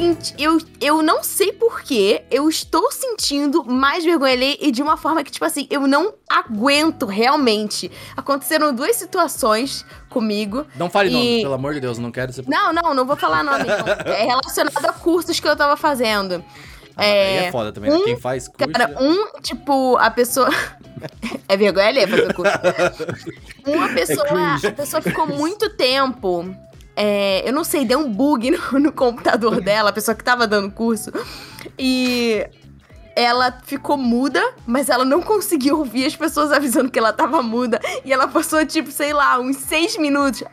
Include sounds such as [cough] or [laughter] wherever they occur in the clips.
senti. Eu, eu não sei porquê, eu estou sentindo mais vergonha alheia e de uma forma que, tipo assim, eu não aguento realmente. Aconteceram duas situações comigo. Não fale E- nome, pelo amor de Deus, não quero ser. Não, não, não vou falar nome. não. [laughs] É relacionado a cursos que eu tava fazendo. Ah, aí é foda também, né? um Quem faz curso. Cara, um, tipo, a pessoa. [laughs] é vergonha alheia fazer curso. [laughs] Uma pessoa. a pessoa ficou muito tempo. É, eu não sei, deu um bug [laughs] no, no computador dela, a pessoa que tava dando curso. E ela ficou muda, mas ela não conseguiu ouvir as pessoas avisando que ela tava muda. E ela passou, tipo, sei lá, uns seis minutos.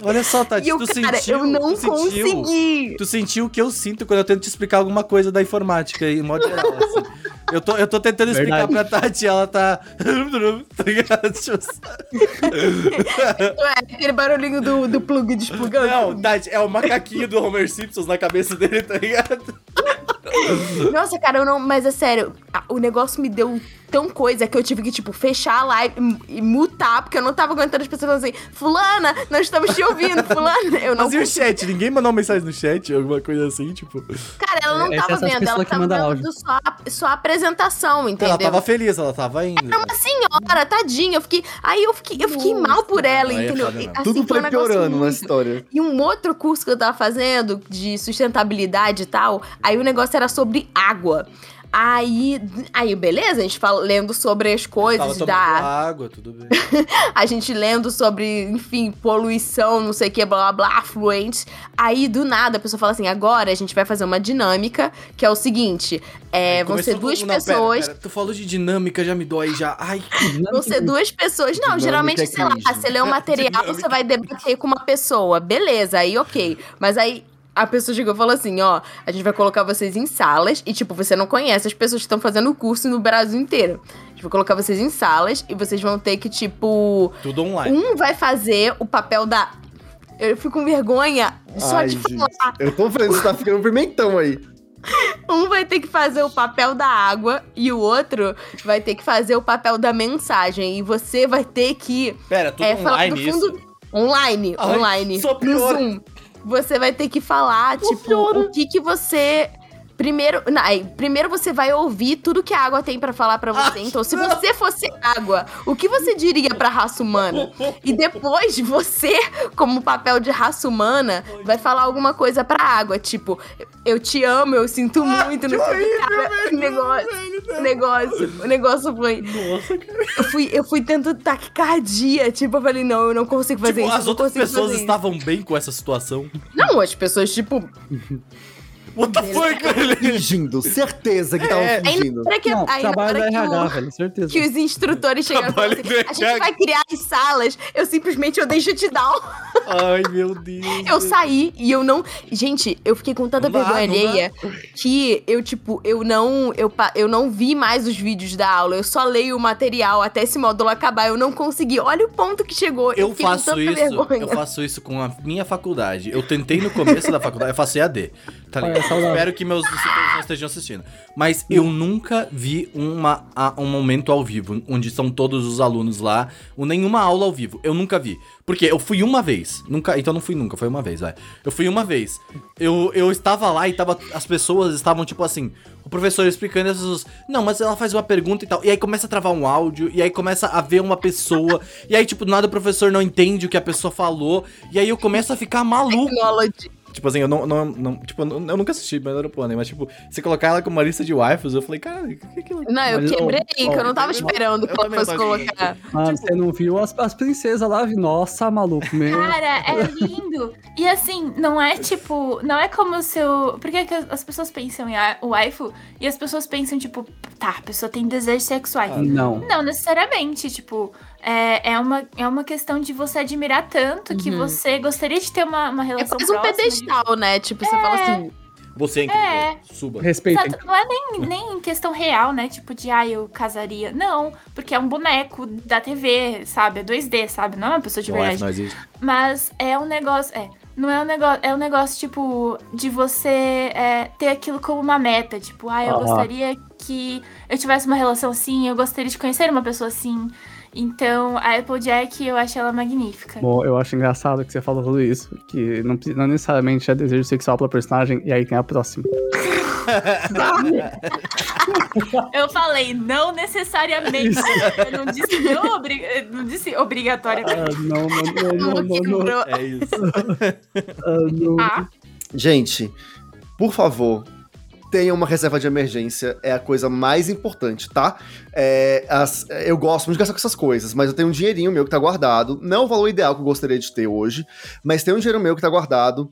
Olha só, Tati, e eu, tu cara, sentiu, eu não tu sentiu, consegui. Tu sentiu o que eu sinto quando eu tento te explicar alguma coisa da informática em modo geral, assim. Eu tô, eu tô tentando explicar Verdade. pra Tati, ela tá. [laughs] tá ligado? Tipo assim. É aquele barulhinho do, do plug desplugando. Não, Tati, é o macaquinho do Homer Simpsons na cabeça dele, tá ligado? Nossa, cara, eu não. Mas é sério, o negócio me deu tão coisa que eu tive que, tipo, fechar a live e, mutar, porque eu não tava aguentando as pessoas falando assim: Fulana, nós estamos te ouvindo, [laughs] Fulana. Eu não. Mas e o chat? Ninguém mandou uma mensagem no chat, alguma coisa assim, tipo. Cara, ela não é tava essas vendo, ela tava vendo áudio. só, a- só a apresentação, entendeu? Ela tava feliz, ela tava indo. Era uma senhora, tadinha. Eu fiquei. Aí eu fiquei, eu fiquei mal por ela, é entendeu? assim, Tudo foi piorando na muito- história. E um outro curso que eu tava fazendo de sustentabilidade e tal, aí o negócio era sobre água. Aí, aí beleza, a gente fala, lendo sobre as coisas da. água, tudo bem. [laughs] A gente lendo sobre, enfim, poluição, não sei o que, blá blá blá, afluentes. Aí, do nada, a pessoa fala assim: agora a gente vai fazer uma dinâmica, que é o seguinte: é, Aí vão ser duas não, pera, pessoas. pera, tu falou de dinâmica, já me dói já. Ai, Vão ser duas pessoas. Não, Dinâmica geralmente, é sei lá, você lê um [laughs] material, Dinâmica. você vai debater com uma pessoa. Beleza, aí ok. Mas aí a pessoa chegou e falou assim: ó, a gente vai colocar vocês em salas e, tipo, você não conhece as pessoas que estão fazendo o curso no Brasil inteiro. A gente vai colocar vocês em salas e vocês vão ter que, tipo. tudo online. Um vai fazer o papel da. Eu fico com vergonha só Ai, de gente. falar. Eu tô vendo, você tá ficando pimentão aí. Um vai ter que fazer o papel da água e o outro vai ter que fazer o papel da mensagem. E você vai ter que Pera, tudo é, falar online do fundo. isso? Online, Ai, online. só no piora. Zoom. Você vai ter que falar, tipo, o que que você. Primeiro, não, primeiro você vai ouvir tudo que a água tem pra falar pra você. Ah, então, se você fosse água, o que você diria pra raça humana? E depois você, como papel de raça humana, vai falar alguma coisa pra água, tipo, eu te amo, eu sinto muito, não sei o que, cara. O negócio, negócio, o negócio foi. Nossa, cara. Eu fui, eu fui tendo taquicardia. Tipo, eu falei, não, eu não consigo fazer Tipo, isso. as outras pessoas estavam bem com essa situação. Não, as pessoas, tipo. [laughs] What the fuck, cara? Fingindo, certeza que estavam É. Fingindo. que, Não, trabalho da RH, o- velho, certeza. que os instrutores chegaram e falaram Trabalho assim, a gente vai criar as salas, eu simplesmente eu dei shutdown. Ai, meu Deus. Eu saí e eu não. Gente, eu fiquei com tanta vergonha alheia que eu, tipo, eu não. Eu, eu não vi mais os vídeos da aula. Eu só leio o material até esse módulo acabar. Eu não consegui. Olha o ponto que chegou. Eu com faço isso, vergonha. eu faço isso com a minha faculdade. Eu tentei no começo da faculdade, eu faço EAD, tá ligado? Espero que meus discípulos não estejam assistindo. Mas eu nunca vi uma, a- um momento ao vivo, onde estão todos os alunos lá, ou nenhuma aula ao vivo. Eu nunca vi. Porque eu fui uma vez. Nunca, então não fui nunca, foi uma vez, vai. Eu fui uma vez. Eu, eu estava lá e tava, as pessoas estavam tipo assim, o professor explicando e as pessoas, não, mas ela faz uma pergunta e tal. E aí começa a travar um áudio, e aí começa a ver uma pessoa, e aí tipo, do nada o professor não entende o que a pessoa falou, e aí eu começo a ficar maluco. Technology. Tipo assim, eu não, não, não- tipo, eu nunca assisti Banana mas tipo, você colocar ela como uma lista de waifus, eu falei, cara, o que que é aquilo? Não, eu Mas, quebrei, que eu não tava esperando que ela fosse colocar. Ah, você não viu as, as princesas lá? Nossa, maluco, meu. Cara, é lindo. E assim, não é tipo. Não é como se eu. Por que as pessoas pensam em o waifu e as pessoas pensam, tipo, tá, a pessoa tem desejos sexuais. Não. Não necessariamente, tipo, é, é, uma, é uma questão de você admirar tanto que Uhum. você gostaria de ter uma, uma É relação quase um próxima de- pedestal, né? Tipo, você fala assim. Você é incrível, É. suba. Respeita. Exato, não é nem, nem em questão real, né? Tipo, de, ah, eu casaria. Não, porque é um boneco da TV, sabe? É 2D, sabe? Não é uma pessoa de verdade. não existe. Mas é um negócio. É. Não é um negócio. É um negócio, tipo, de você é, ter aquilo como uma meta. Tipo, ah, eu Aham. gostaria que eu tivesse uma relação assim, eu gostaria de conhecer uma pessoa assim. Então, a Applejack, eu acho ela magnífica. Bom, eu acho engraçado que você falou tudo isso, que não, não necessariamente é desejo sexual pela personagem, e aí tem a próxima. [laughs] Eu falei, não necessariamente. Eu não disse, não, obri- não disse obrigatoriamente. Ah, não, não, não, não, não. É isso. não. Ah, Gente, por favor, tenha uma reserva de emergência. É a coisa mais importante, tá? É, as- eu gosto muito de gastar com essas coisas, mas eu tenho um dinheirinho meu que tá guardado. Não é o valor ideal que eu gostaria de ter hoje, mas tem um dinheiro meu que tá guardado.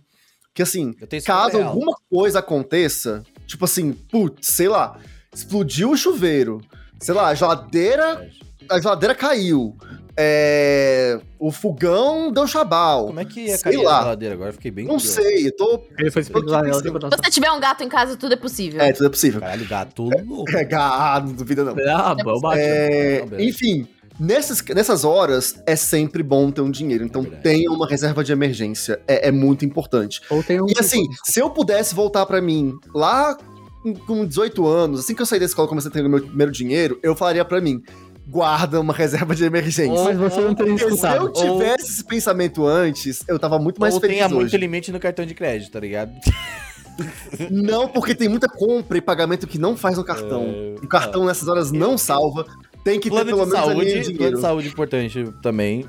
Que assim, caso real. alguma coisa aconteça, tipo assim, putz, sei lá, explodiu o chuveiro, sei lá, a geladeira, a geladeira caiu, é, o fogão deu chabal. Como é que ia Sei cair lá. a geladeira agora? Fiquei bem Não curioso. sei, eu tô. Ele foi especular nela, Se você tiver um gato em casa, tudo é possível. É, tudo é possível. Caralho, gato louco. É, ah, não duvida não. Ah. É, beleza. enfim, nessas, nessas horas é sempre bom ter um dinheiro. Então Verdade. tenha uma reserva de emergência. É, é muito importante. Ou tem um. E assim, se eu pudesse voltar pra mim lá com- com 18 anos, assim que eu saí da escola e comecei a ter o meu primeiro dinheiro, eu falaria pra mim: guarda uma reserva de emergência. Mas você não teria Porque se eu escutado. tivesse esse pensamento antes, eu tava muito mais Ou feliz tenha muito hoje. limite no cartão de crédito, tá ligado? [laughs] Não, porque tem muita compra e pagamento que não faz no cartão. É, O cartão nessas horas não salva. Tem que ter Plano pelo de menos ali saúde, o plano de dinheiro. saúde importante também,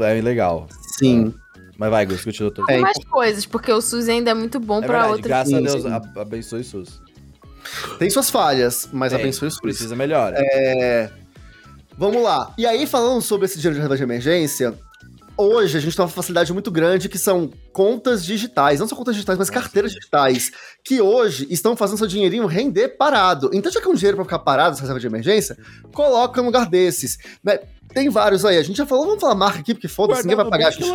é legal. Sim. Mas vai, Gus, continua. Tô... Tem É, mais coisas, porque o SUS ainda é muito bom É pra outras. graças Sim, a Deus, sim. abençoe o SUS. Tem suas falhas, mas Tem, abençoe o SUS. Precisa melhor. É, Vamos lá. E aí, falando sobre esse dinheiro de reserva de emergência, hoje a gente tem uma facilidade muito grande que são contas digitais. Não só contas digitais, mas carteiras digitais. Que hoje estão fazendo seu dinheirinho render parado. Então, já que é um dinheiro pra ficar parado, essa reserva de emergência, coloca num lugar desses. Né, Tem vários aí. A gente já falou, vamos falar marca aqui, porque foda-se, ninguém vai pagar gente.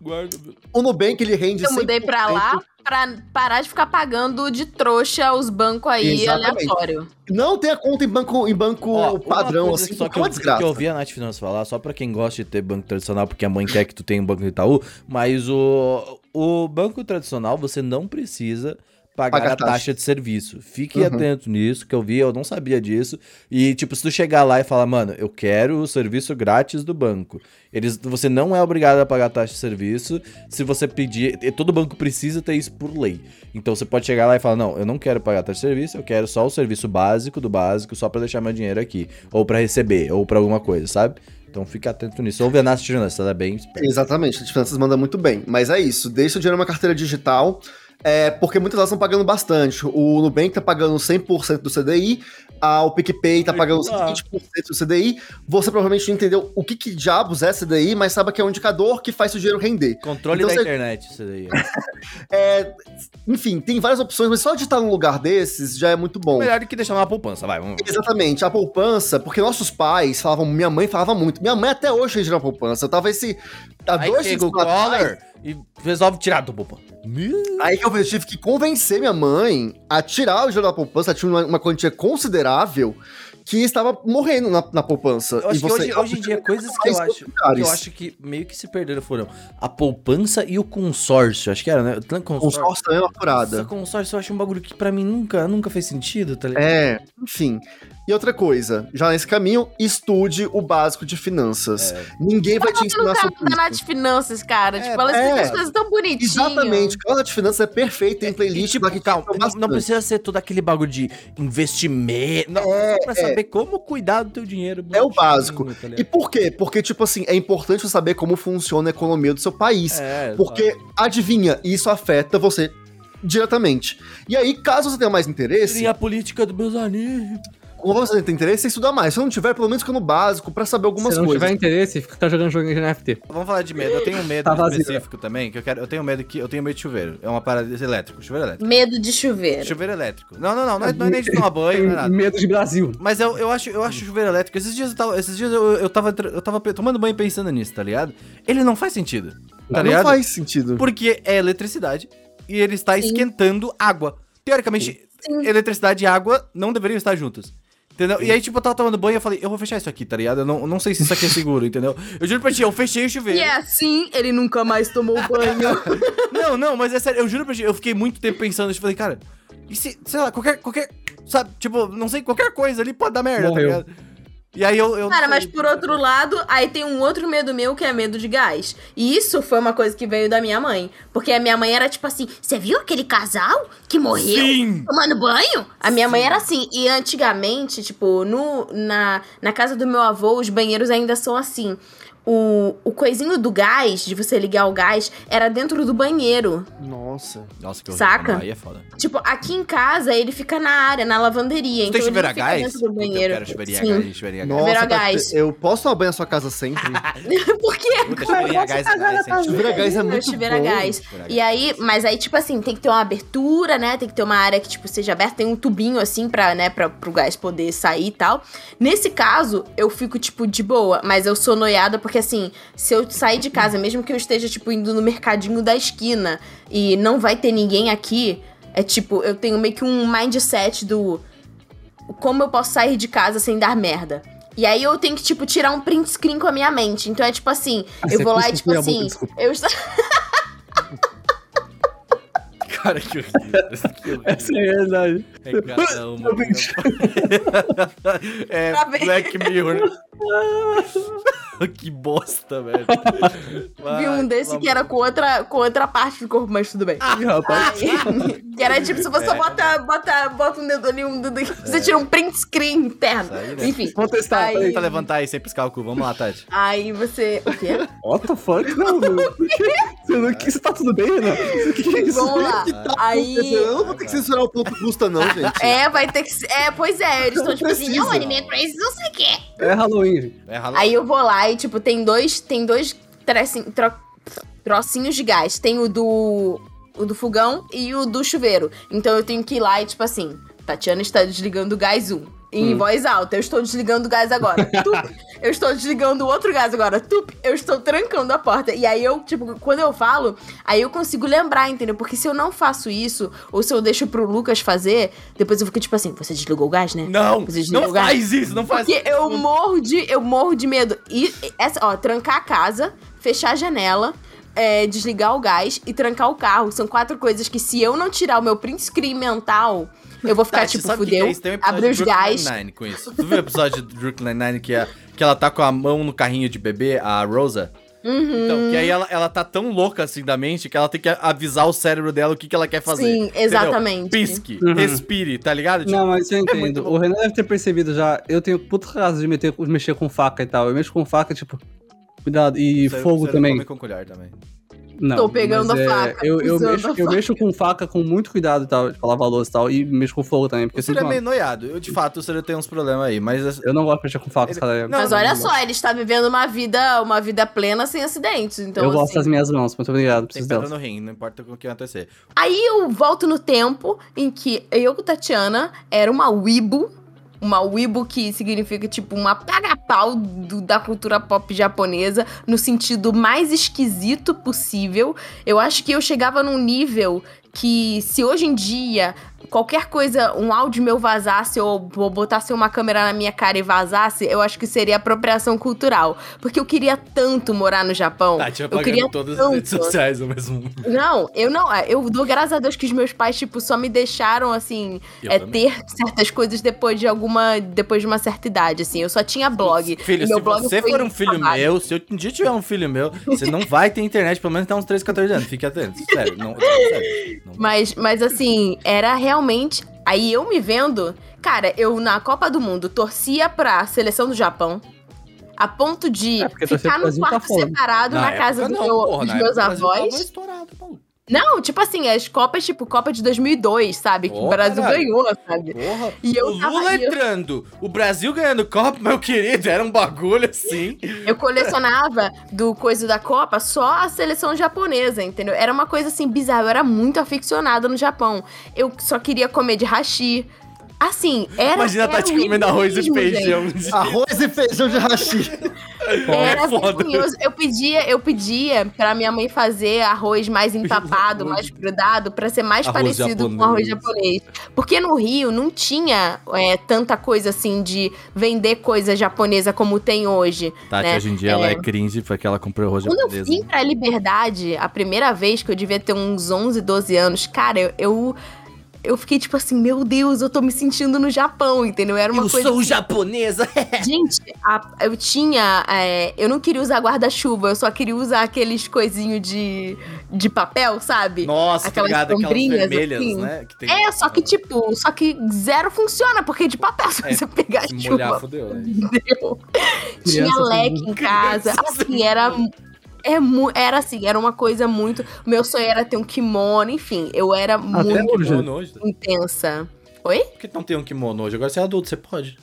Guarda. O Nubank, ele rende Eu mudei pra 100%. lá pra parar de ficar pagando de trouxa os bancos aí Exatamente. aleatório. Não tem a conta em banco, em banco Ó, padrão, assim, que só que é eu, uma desgraça. que eu ouvi a Nath Finanças falar, só pra quem gosta de ter banco tradicional, porque a mãe quer que tu tenha um banco do Itaú, mas o, o banco tradicional você não precisa pagar Pagar a taxa. taxa. de serviço. Fique Uhum. atento nisso, que eu vi, eu não sabia disso. E, tipo, se tu chegar lá e falar, mano, eu quero o serviço grátis do banco. Eles, você não é obrigado a pagar a taxa de serviço se você pedir. e Todo banco precisa ter isso por lei. Então você pode chegar lá e falar: não, eu não quero pagar a taxa de serviço, eu quero só o serviço básico do básico, só pra deixar meu dinheiro aqui. Ou pra receber, ou pra alguma coisa, sabe? Então fica atento nisso. Ouve a Nath Jornalista, ela é bem. Exatamente, as finanças manda muito bem. Mas é isso, deixa o dinheiro numa carteira digital, é, porque muitas delas estão pagando bastante. O Nubank tá pagando 100% do CDI, a, o PicPay tá pagando Ah. 120% do CDI. Você provavelmente não entendeu o que, que diabos é CDI, mas sabe que é um indicador que faz o dinheiro render. Controle Então da você- internet, daí. [laughs] É, enfim, tem várias opções, mas só de estar num lugar desses já é muito bom. Melhor do que deixar uma poupança, vai. Vamos. Exatamente, a poupança, porque nossos pais falavam, minha mãe falava muito, minha mãe até hoje fez na poupança. Eu tava esse. Há Aí dois chega o Collor e resolve tirar do poupança. Aí que eu tive que convencer minha mãe a tirar o dinheiro da poupança, tinha uma, uma quantia considerável que estava morrendo na, na poupança. Eu acho E que você- hoje, hoje em dia, coisas que eu acho, que eu acho que meio que se perderam foram a poupança e o consórcio. Acho que era, né? O consórcio. Consórcio é uma furada. consórcio eu acho um bagulho que pra mim nunca, nunca fez sentido, tá ligado? É, enfim. E outra coisa, já nesse caminho, estude o básico de finanças. É. Ninguém vai te Tá ensinar canal sobre da Nath isso. Finanças, cara. tipo, ela é. explica as coisas tão bonitinhas. Exatamente, o canal de finanças é perfeito, tem playlist E, tipo, calma, não, precisa ser todo aquele bagulho de investimento. Não, É, só pra saber como cuidar do teu dinheiro. É o básico. tá? E por quê? Porque, tipo assim, é importante você saber como funciona a economia do seu país. É, Porque, adivinha, isso afeta você diretamente. E aí, caso você tenha mais interesse, E a política dos meus amigos. Como você tem interesse, você estuda mais. Se não tiver, pelo menos fica no básico pra saber algumas Se não coisas. tiver interesse, fica jogando joguinho de NFT. Vamos falar de medo. Eu tenho um medo Tá vazio. específico também, que eu quero. Eu tenho medo que. Eu tenho medo de chuveiro. É uma parada elétrico. Chuveiro elétrico. Medo de chuveiro. Chuveiro elétrico. Não, não, não. Não é, não é nem de tomar banho, não é nada. [laughs] Medo de Brasil. Mas eu, eu acho, eu acho chuveiro elétrico. Esses dias eu tava, esses dias eu, eu tava, eu tava tomando banho pensando nisso, tá ligado? Ele não faz sentido. Tá não ligado? faz sentido. Porque é eletricidade e ele está Sim. esquentando água. Teoricamente, Sim. eletricidade e água não deveriam estar juntas. Entendeu? E aí, tipo, eu tava tomando banho e eu falei, eu vou fechar isso aqui, tá ligado? Eu não, eu não sei se isso aqui é seguro, entendeu? Eu juro pra ti, eu fechei o chuveiro. E é assim, ele nunca mais tomou banho. [laughs] Não, não, mas é sério, eu juro pra ti, eu fiquei muito tempo pensando, eu falei, cara, e se, sei lá, qualquer, qualquer, sabe, tipo, não sei, qualquer coisa ali pode dar merda, Morreu. tá ligado? E aí eu. eu Cara, mas por outro lado, aí tem um outro medo meu que é medo de gás. E isso foi uma coisa que veio da minha mãe. Porque a minha mãe era tipo assim: você viu aquele casal que morreu Sim! tomando banho? A minha mãe era assim. E antigamente, tipo, no, na, na casa do meu avô, os banheiros ainda são assim. O, o coisinho do gás, de você ligar o gás, era dentro do banheiro. Nossa. Nossa, que Saca? Aí é foda. Tipo, aqui em casa, ele fica na área, na lavanderia. Você então tem chuveiro a gás? dentro do banheiro. Eu quero chuveirinho a Sim. gás, a gás. Nossa, gás. eu posso tomar banho na sua casa sempre? [laughs] [laughs] Por quê? Gás é gás, hein? Chuveiro a gás é muito chuveiro a bom. gás. E aí, mas aí, tipo assim, tem que ter uma abertura, né? Tem que ter uma área que, tipo, seja aberta. Tem um tubinho, assim, pra, né, pra, pro gás poder sair e tal. Nesse caso, eu fico, tipo, de boa. Mas eu sou noiada porque, assim, se eu sair de casa, mesmo que eu esteja, tipo, indo no mercadinho da esquina e não vai ter ninguém aqui, é tipo, eu tenho meio que um mindset do... Como eu posso sair de casa sem dar merda? E aí eu tenho que, tipo, tirar um print screen com a minha mente. Então é tipo assim, Ah, eu vou lá e, tipo boca, assim, desculpa. eu estou... [laughs] Cara, que horrível. Que horrível. Essa é a realidade. É cada uma. É Tá bem. Black Mirror. [laughs] que bosta, velho. Vi um desse que era com outra, com outra parte do corpo, mas tudo bem. Ih, rapaz. [laughs] Que era tipo, se você É. bota, bota, bota um dedo ali, um dedo aqui, você tira um print screen interno. Aí, né? Enfim. Vou testar. Aí- peraí. Tenta levantar aí sem piscar o cu. Vamos lá, Tati. Aí você. O quê? What the fuck? [laughs] Não, meu. Você, não, você tá tudo bem, Renan? O que, é isso? Vamos lá. Aí. Eu não vou ter que censurar o ponto custa, não, gente. É, vai ter que ser. É, pois é, eles estão tipo assim, não, anime crazy, não sei o quê. É Halloween, gente. É ralo. Aí eu vou lá e, tipo, tem dois. Tem dois trecin- tro- trocinhos de gás. Tem o do. O do fogão e o do chuveiro. Então eu tenho que ir lá e, tipo assim, Tatiana está desligando o gás 1. Em voz alta, eu estou desligando o gás agora. [laughs] Tup, eu estou desligando o outro gás agora. Tup, eu estou trancando a porta. E aí eu, tipo, quando eu falo, aí eu consigo lembrar, entendeu? Porque se eu não faço isso, ou se eu deixo pro Lucas fazer, depois eu fico tipo assim, você desligou o gás, né? Não, Você desligou não o gás? faz isso, não faz Porque eu morro de, eu morro de medo. E essa, ó, trancar a casa, fechar a janela, é, desligar o gás e trancar o carro. São quatro coisas que se eu não tirar o meu print screen mental, eu vou ficar Tati, tipo, sabe o que fudeu, é um abrir de os gás. Com isso. Tu viu o episódio de Brooklyn Nine-Nine que, é- que ela tá com a mão no carrinho de bebê, a Rosa? Uhum. Então, que aí ela, ela tá tão louca assim da mente que ela tem que avisar o cérebro dela o que, que ela quer fazer. Sim, entendeu? exatamente. Pisque, Uhum. respire, tá ligado? Tipo, Não, mas eu muito entendo. bom. o Renan deve ter percebido já. Eu tenho puta caso de meter, mexer com faca e tal. Eu mexo com faca, tipo. Cuidado. E fogo também. Come com colher também. Não, Tô pegando a é, faca, Eu, eu, mexo, a eu faca. mexo com faca com muito cuidado e tal, lavar a louça e tal. E mexo com fogo também, porque O Ciro é meio noiado. Eu, de fato, o Ciro tem uns problemas aí, mas... Eu não gosto de mexer com faca, Ele- cara. Não, Mas olha só, ele está vivendo uma vida, uma vida plena sem acidentes. Então, eu gosto assim, das minhas mãos, muito obrigado, Tem preciso no rim, não importa o que acontecer. Aí eu volto no tempo em que eu, Tatiana, era uma wibu. Uma wibu que significa, tipo, uma paga-pau da cultura pop japonesa, no sentido mais esquisito possível. Eu acho que eu chegava num nível que, se hoje em dia qualquer coisa, um áudio meu vazasse ou botasse uma câmera na minha cara e vazasse, eu acho que seria apropriação cultural. Porque eu queria tanto morar no Japão. Tati eu queria todas as tanto. redes sociais ao mesmo momento. Não, eu não. é, Eu dou graças a Deus que os meus pais, tipo, só me deixaram, assim, é, ter certas coisas depois de alguma. Depois de uma certa idade, assim. Eu só tinha blog. Filho, se blog você for um filho apagado. meu, se eu um dia tiver um filho meu, você não vai ter internet pelo menos até uns 13, 14 anos. Fique atento. Sério, não. sério, não Mas, mas assim, era realmente. Aí eu me vendo. Cara, eu na Copa do Mundo torcia pra seleção do Japão. A ponto de É, ficar no tá quarto foda. separado na, casa época do não, meu- porra, dos na meus avós. estourado. Não, tipo assim, as Copas, tipo, Copa de 2002, sabe? Que Ô, o Brasil caralho. ganhou, sabe? Porra. E eu o tava- Lula eu- entrando, o Brasil ganhando Copa, meu querido, era um bagulho assim. Eu colecionava do coisa da Copa só a seleção japonesa, entendeu? Era uma coisa assim bizarra. Eu era muito aficionada no Japão. Eu só queria comer de hashi. Assim, era. Imagina a Tati comendo arroz e feijão. gente. Arroz e feijão de hashi. Era É foda. vergonhoso. Eu pedia, eu pedia pra minha mãe fazer arroz mais empapado, mais grudado, pra ser mais Arroz parecido com arroz japonês. japonês. Porque no Rio não tinha é, tanta coisa assim de vender coisa japonesa como tem hoje. Tati, né? hoje em dia ela é cringe porque ela comprou arroz Quando eu japonês. vim pra Liberdade, a primeira vez que eu devia ter uns 11, 12 anos, cara, eu, eu, eu fiquei tipo assim, meu Deus, eu tô me sentindo no Japão, entendeu? Era uma eu coisa. sou japonesa. [laughs] Gente, a- eu tinha. é, eu não queria usar guarda-chuva, eu só queria usar aqueles coisinhos de, de papel, sabe? Nossa, tá Aquelas ligado? Aquelas sombrinhas, vermelhas, assim. né? Que tem- É, só que tipo, só que zero funciona, porque é de papel, [laughs] se É, você pegar Se chuva. molhar, fodeu, né? Entendeu? Tinha Criança leque em casa. Assim, era. É mu era assim, era uma coisa muito. O meu sonho era ter um kimono, enfim, eu era muito hoje. Hoje. intensa. Oi? Por que não tem um kimono hoje? Agora você é adulto, você pode.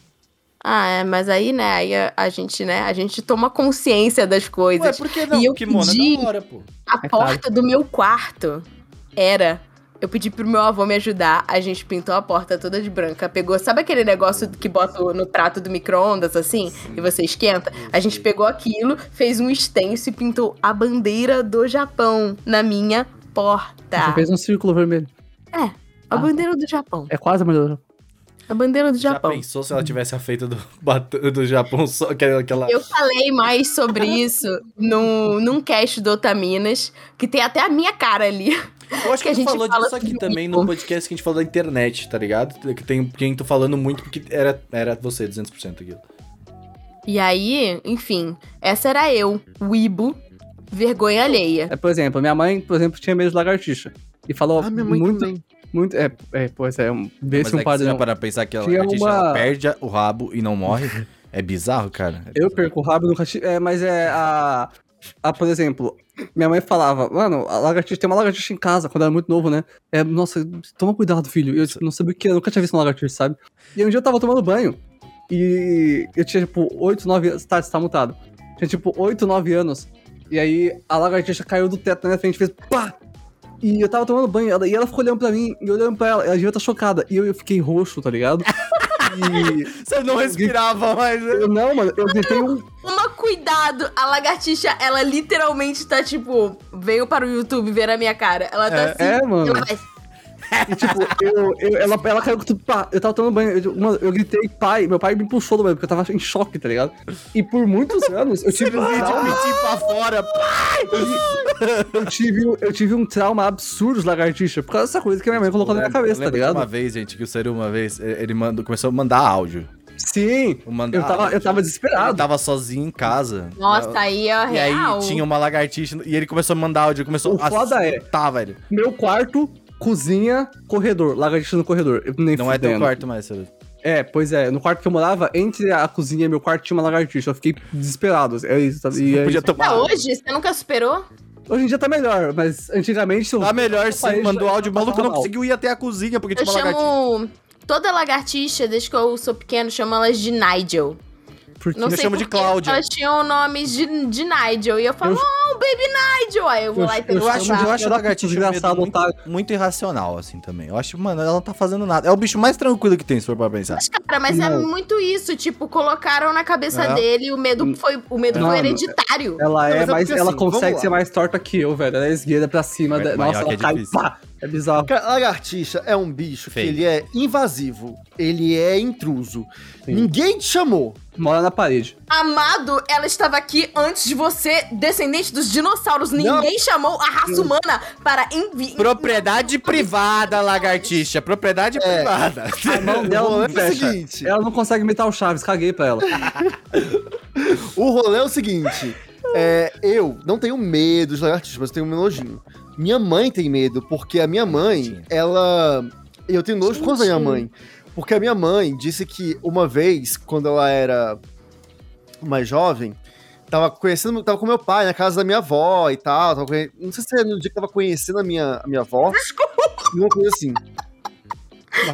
Ah, é, mas aí, né, aí a, a gente, né, a gente toma consciência das coisas. Ué, por que não? E eu kimono pedi- é da hora, pô. A É porta do meu quarto era. Eu pedi pro meu avô me ajudar, a gente pintou a porta toda de branca. Pegou, sabe aquele negócio que bota no prato do micro-ondas, assim? E você esquenta? A gente pegou aquilo, fez um stencil e pintou a bandeira do Japão na minha porta. Você fez um círculo vermelho. É, a Ah. bandeira do Japão. É quase a melhor. A bandeira do Já Japão. pensou se ela tivesse feito do, [laughs] bat- do Japão só aquela. aquela... Eu falei mais sobre isso no, num cast do Otaminas, que tem até a minha cara ali. Eu acho que, que a a gente falou fala disso aqui também no podcast que a gente falou da internet, tá ligado? Que tem quem tô falando muito porque era, era você, 200% aquilo. E aí, enfim, essa era eu, o Ibo, vergonha alheia. É, por exemplo, minha mãe, por exemplo, tinha medo de lagartixa. E falou Ah, minha mãe muito, também. Muito. É, é, pois é, um, vê Mas se um é padrão. para pensar que ela, Tinha lagartixa, uma- ela perde o rabo e não morre? É bizarro, cara. É Eu bizarro. perco o rabo e nunca tive. É, mas é a. a, por exemplo, minha mãe falava, mano, a lagartixa tem uma lagartixa em casa, quando eu era muito novo, né? É, nossa, toma cuidado, filho. Eu tipo, não sabia o que, eu nunca tinha visto uma lagartixa, sabe? E um dia eu tava tomando banho. E eu tinha, tipo, 8, 9 anos. Tá, você tá mutado. Tinha, tipo, 8, 9 anos. E aí a lagartixa caiu do teto na minha frente, fez pá! E eu tava tomando banho, ela- e ela ficou olhando pra mim, e olhando pra ela, ela devia estar chocada. E eu, eu fiquei roxo, tá ligado? [laughs] E Você não respirava mais, né? eu não, mano, eu gritei um, Uma cuidado, a lagartixa, ela literalmente tá tipo, veio para o YouTube ver a minha cara. Ela tá É, assim. é, mano. Ela faz, E, tipo, eu, eu- ela, ela caiu com tudo, pá, eu tava tomando banho, eu, mano, eu gritei, pai, meu pai me puxou do banho, porque eu tava em choque, tá ligado? E por muitos anos, eu tive um trauma, Pedir pra fora. eu tive, eu tive um trauma absurdo de lagartixa, por causa dessa coisa que minha mãe colocou na minha cabeça, tá ligado? Uma vez, gente, que o Seru uma vez, ele mandou, começou a mandar áudio. Sim, mandar eu tava, eu tava desesperado. tava sozinho em casa. Nossa, aí é E aí real. tinha uma lagartixa e ele começou a mandar áudio, começou O foda é- Tá, velho. Meu quarto, cozinha, corredor, lagartixa no corredor. Eu nem Não é teu fudendo. quarto mais. É, pois é, no quarto que eu morava, entre a cozinha e meu quarto tinha uma lagartixa, eu fiquei desesperado, é isso, tá? E é Podia isso. tomar. Até hoje, você nunca superou? Hoje em dia tá melhor, mas antigamente... eu- Tá melhor sim, mandou áudio. Maluco não conseguiu ir até a cozinha porque Eu tinha uma lagartixa. chamo. Toda lagartixa, desde que eu sou pequeno, chamo elas de Nigel. Porque Não Eu sei chamo de Cláudia. Elas tinham nomes de, de Nigel. E eu falo, Eu- baby Nigel. Aí eu vou Eu- lá e eu pego Eu o acho, eu acho a lagartixa desgraçado, medo muito, otário. muito irracional, assim, também. Eu acho, mano, ela não tá fazendo nada. É o bicho mais tranquilo que tem, se for pra pensar. Mas, cara, mas é Não. muito isso. Tipo, colocaram na cabeça É. dele. O medo foi, o medo Não, foi hereditário. Ela Não, é, mas é mas ela assim, consegue ser mais torta que eu, velho. Ela é esgueira pra cima. Mas da- Nossa, que ela é cai, difícil. pá. É bizarro. Cara, lagartixa é um bicho Feio. que ele é invasivo, ele é intruso. Sim. Ninguém te chamou. Mora na parede. Amado, ela estava aqui antes de você, descendente dos dinossauros. Ninguém chamou a raça humana para enviar. Propriedade privada, lagartixa. Propriedade privada. A mão dela o rolê não é o seguinte. Ela não consegue imitar o Chaves, caguei pra ela. [laughs] O rolê é o seguinte. É, eu não tenho medo de lagartixa, mas eu tenho um nojinho. Minha mãe tem medo, porque a minha mãe, ela. Eu tenho nojo por causa da minha mãe. Porque a minha mãe disse que uma vez, quando ela era mais jovem, tava conhecendo, tava com meu pai na casa da minha avó e tal. Conhe- Não sei se é no dia que tava conhecendo a minha, a minha avó. Uma coisa assim.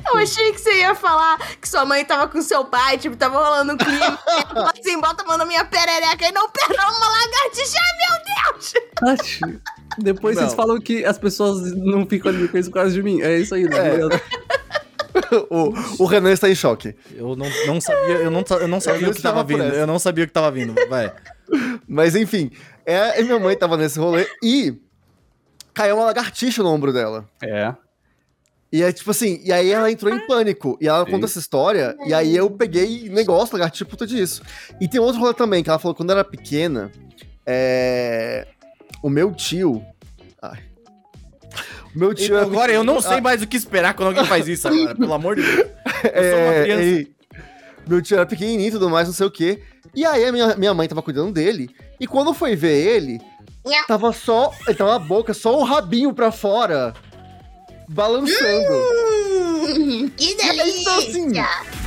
Eu achei que você ia falar que sua mãe tava com seu pai, tipo, tava rolando um clima. [laughs] assim, bota a mão na minha perereca e não perdão uma lagartixa. Ai, meu Deus! Depois Não. vocês falam que as pessoas não ficam ali com isso por causa de mim. É isso aí, né? [laughs] o, o Renan está em choque. Eu não, não sabia, eu não, eu não sabia não o que tava vindo. Eu não sabia o que tava vindo. Vai. Mas enfim, é, minha mãe tava nesse rolê e caiu uma lagartixa no ombro dela. É. E é tipo assim, e aí ela entrou em pânico. E ela conta essa história, e aí eu peguei negócio, lagartixa puta disso. E tem outro rolê também, que ela falou que quando era pequena, é, o meu tio. Ai. Meu tio Então, agora eu não sei mais o que esperar quando alguém faz isso agora, pelo amor de Deus. [laughs] Eu sou uma É, criança. ele- meu tio era pequenininho e tudo mais, não sei o quê. E aí a minha, minha mãe tava cuidando dele. E quando foi ver ele, tava só. Ele tava a boca, só o rabinho pra fora. Balançando. Hum, que E aí, então, assim, delícia!